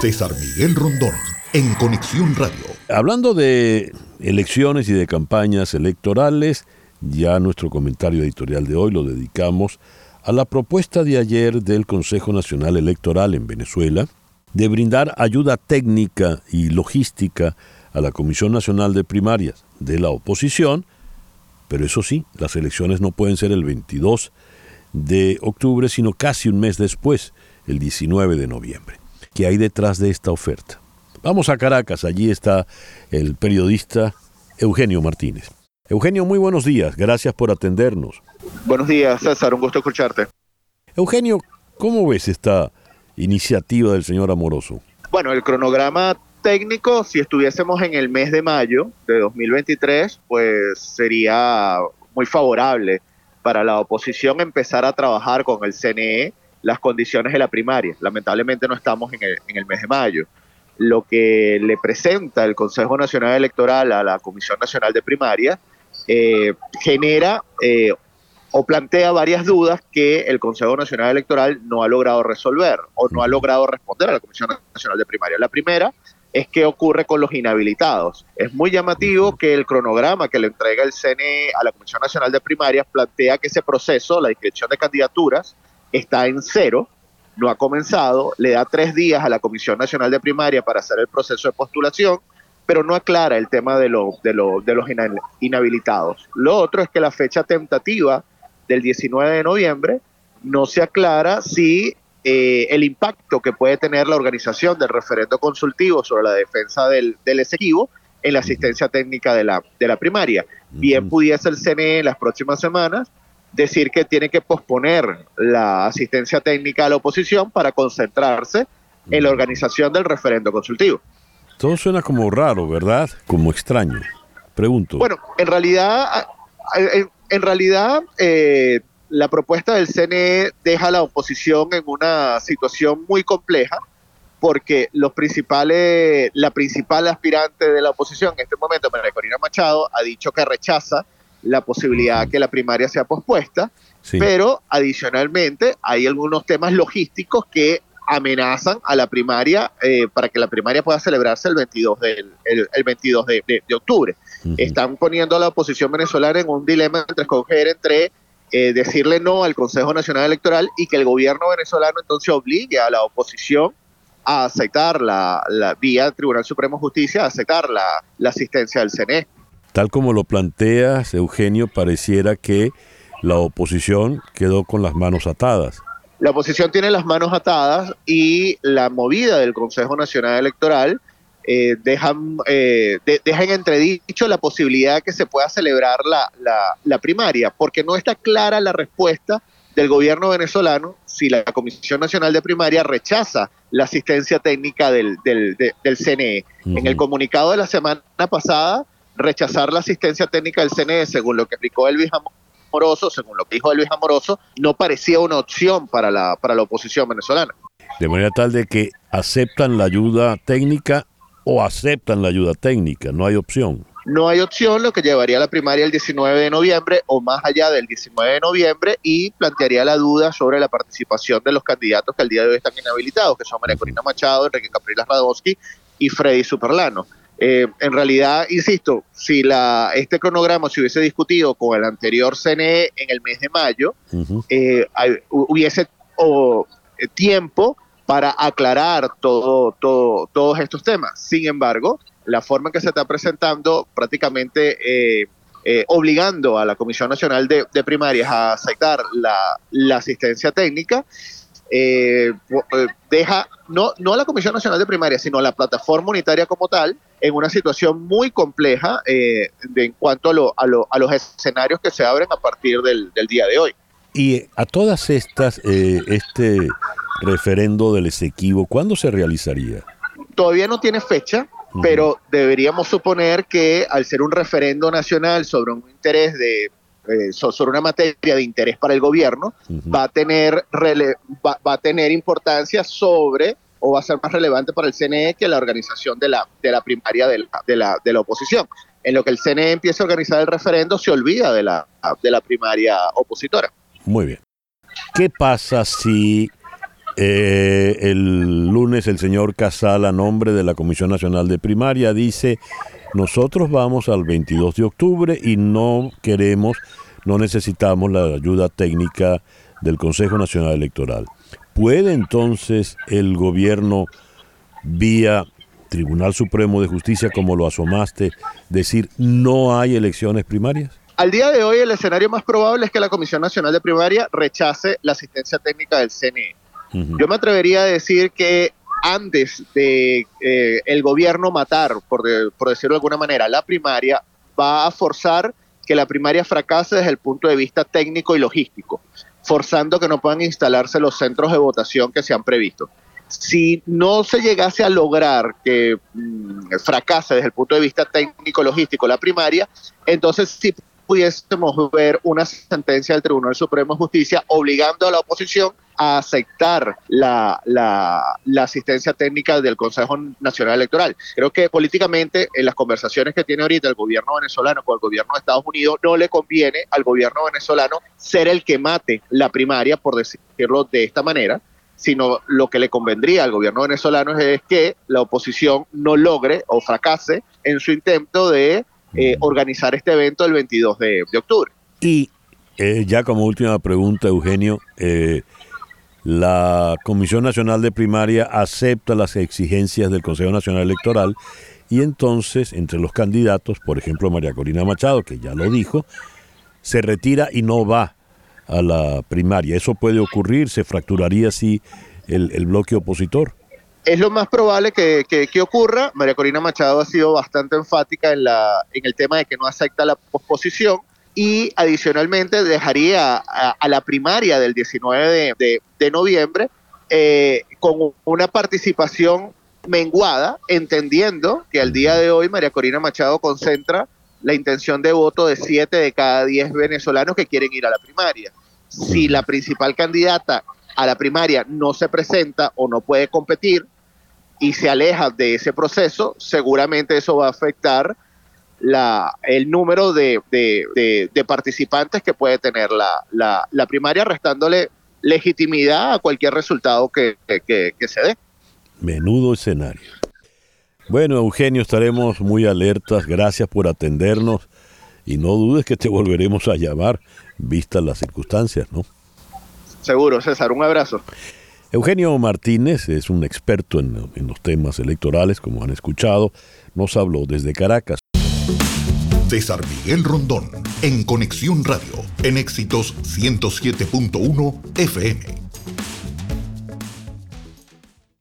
César Miguel Rondón, en Conexión Radio. Hablando de elecciones y de campañas electorales, ya nuestro comentario editorial de hoy lo dedicamos a la propuesta de ayer del Consejo Nacional Electoral en Venezuela de brindar ayuda técnica y logística a la Comisión Nacional de Primarias de la oposición, pero eso sí, las elecciones no pueden ser el 22 de octubre, sino casi un mes después, el 19 de noviembre. ¿Qué hay detrás de esta oferta? Vamos a Caracas, allí está el periodista Eugenio Martínez. Eugenio, muy buenos días, gracias por atendernos. Buenos días, César, un gusto escucharte. Eugenio, ¿cómo ves esta iniciativa del señor Amoroso? Bueno, el cronograma técnico, si estuviésemos en el mes de mayo de 2023, pues sería muy favorable para la oposición empezar a trabajar con el CNE las condiciones de la primaria. Lamentablemente no estamos en el, mes de mayo. Lo que le presenta el Consejo Nacional Electoral a la Comisión Nacional de Primaria eh, genera eh, o plantea varias dudas que el Consejo Nacional Electoral no ha logrado resolver o no ha logrado responder a la Comisión Nacional de Primaria. La primera es qué ocurre con los inhabilitados. Es muy llamativo que el cronograma que le entrega el CNE a la Comisión Nacional de Primarias plantea que ese proceso, la inscripción de candidaturas, está en cero, no ha comenzado, le da tres días a la Comisión Nacional de Primaria para hacer el proceso de postulación, pero no aclara el tema de, de, de los inhabilitados. Lo otro es que la fecha tentativa del 19 de noviembre no se aclara si eh, el impacto que puede tener la organización del referendo consultivo sobre la defensa del, del en la asistencia técnica de la, de la primaria. Bien pudiese el CNE en las próximas semanas decir que tiene que posponer la asistencia técnica a la oposición para concentrarse en la organización del referendo consultivo. Todo suena como raro, ¿verdad? Como extraño. Pregunto. Bueno, en realidad, en, realidad eh, la propuesta del CNE deja a la oposición en una situación muy compleja porque los principales, la principal aspirante de la oposición en este momento, María Corina Machado, ha dicho que rechaza la posibilidad de que la primaria sea pospuesta, pero adicionalmente hay algunos temas logísticos que amenazan a la primaria eh, para que la primaria pueda celebrarse el 22, del, el, 22 de, octubre. Están poniendo a la oposición venezolana en un dilema entre escoger entre eh, decirle no al Consejo Nacional Electoral y que el gobierno venezolano entonces obligue a la oposición a aceptar la, la vía Tribunal Supremo de Justicia, a aceptar la, la asistencia del CNE. Tal como lo planteas, Eugenio, pareciera que la oposición quedó con las manos atadas. La oposición tiene las manos atadas y la movida del Consejo Nacional Electoral eh, dejan, eh, en entredicho la posibilidad de que se pueda celebrar la, la, primaria, porque no está clara la respuesta del gobierno venezolano si la Comisión Nacional de Primaria rechaza la asistencia técnica del, del, del CNE. En el comunicado de la semana pasada, rechazar la asistencia técnica del CNE, según lo que explicó Elvis Amoroso, según lo que dijo Elvis Amoroso, no parecía una opción para la, para la oposición venezolana. De manera tal de que aceptan la ayuda técnica o aceptan la ayuda técnica, no hay opción. No hay opción, lo que llevaría a la primaria el 19 de noviembre o más allá del 19 de noviembre y plantearía la duda sobre la participación de los candidatos que al día de hoy están inhabilitados, que son María Corina Machado, Enrique Capriles Radowski y Freddy Superlano. Eh, en realidad, insisto, si la, este cronograma se hubiese discutido con el anterior CNE en el mes de mayo, eh, hubiese eh, tiempo para aclarar todo, todo, todos estos temas. Sin embargo, la forma en que se está presentando prácticamente obligando a la Comisión Nacional de, Primarias a aceptar la asistencia técnica, eh, eh, deja no, no a la Comisión Nacional de Primaria, sino a la plataforma unitaria como tal en una situación muy compleja eh, en cuanto a, a, los escenarios que se abren a partir del, día de hoy. Y a todas estas, este referendo del Esequibo, ¿cuándo se realizaría? Todavía no tiene fecha, pero deberíamos suponer que al ser un referendo nacional sobre un interés de eh, sobre una materia de interés para el gobierno, va, a tener va, a tener importancia sobre o va a ser más relevante para el CNE que la organización de la, de la primaria de la, de la, de la oposición. En lo que el CNE empieza a organizar el referendo, se olvida de la, de la primaria opositora. Muy bien. ¿Qué pasa si Eh, el lunes el señor Casal, a nombre de la Comisión Nacional de Primaria, dice, nosotros vamos al 22 de octubre y no queremos, no necesitamos la ayuda técnica del Consejo Nacional Electoral. ¿Puede entonces el gobierno, vía Tribunal Supremo de Justicia, como lo asomaste, decir no hay elecciones primarias? Al día de hoy el escenario más probable es que la Comisión Nacional de Primaria rechace la asistencia técnica del CNE. Yo me atrevería a decir que antes de eh, el gobierno matar, por, por decirlo de alguna manera, la primaria, va a forzar que la primaria fracase desde el punto de vista técnico y logístico, forzando que no puedan instalarse los centros de votación que se han previsto. Si no se llegase a lograr que mm, fracase desde el punto de vista técnico y logístico la primaria, entonces sí pudiésemos ver una sentencia del Tribunal Supremo de Justicia obligando a la oposición a aceptar la, asistencia técnica del Consejo Nacional Electoral. Creo que políticamente en las conversaciones que tiene ahorita el gobierno venezolano con el gobierno de Estados Unidos no le conviene al gobierno venezolano ser el que mate la primaria, por decirlo de esta manera, sino lo que le convendría al gobierno venezolano es que la oposición no logre o fracase en su intento de eh, mm. organizar este evento el 22 de, octubre. Y eh, ya como última pregunta, Eugenio, eh, la Comisión Nacional de Primaria acepta las exigencias del Consejo Nacional Electoral y entonces entre los candidatos, por ejemplo María Corina Machado, que ya lo dijo, se retira y no va a la primaria. ¿Eso puede ocurrir? ¿Se fracturaría así el, bloque opositor? Es lo más probable que, que, ocurra. María Corina Machado ha sido bastante enfática en, la, en el tema de que no acepta la posposición y adicionalmente dejaría a, la primaria del 19 de, noviembre eh, con una participación menguada, entendiendo que al día de hoy María Corina Machado concentra la intención de voto de 7 de cada 10 venezolanos que quieren ir a la primaria. Si la principal candidata a la primaria no se presenta o no puede competir y se aleja de ese proceso, seguramente eso va a afectar la, el número de, participantes que puede tener la, la, primaria, restándole legitimidad a cualquier resultado que, se dé. Menudo escenario. Bueno, Eugenio, estaremos muy alertas. Gracias por atendernos y no dudes que te volveremos a llamar, vistas las circunstancias, ¿no? Seguro, César. Un abrazo. Eugenio Martínez es un experto en, en los temas electorales, como han escuchado. Nos habló desde Caracas. César Miguel Rondón, en Conexión Radio, en Éxitos 107.1 FM.